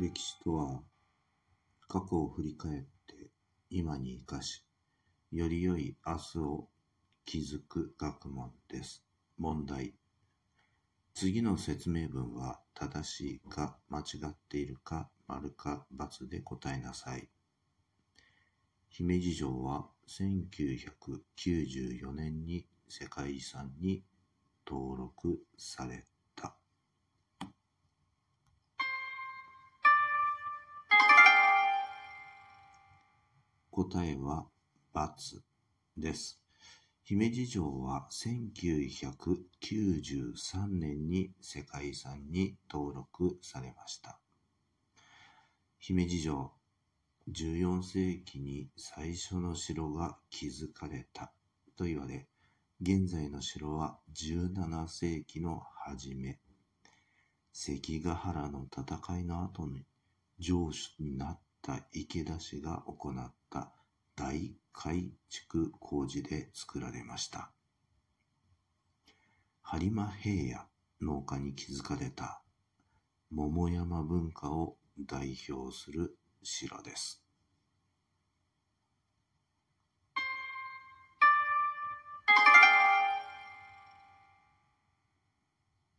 歴史とは、過去を振り返って今に生かし、より良い明日を築く学問です。問題。次の説明文は正しいか間違っているか丸か×で答えなさい。姫路城は1994年に世界遺産に登録され答えは×です。姫路城は1993年に世界遺産に登録されました。姫路城、14世紀に最初の城が築かれたと言われ、現在の城は17世紀の初め、関ヶ原の戦いの後に城主になった池田氏が行った改築工事で作られました。播磨平野農家に築かれた桃山文化を代表する城です。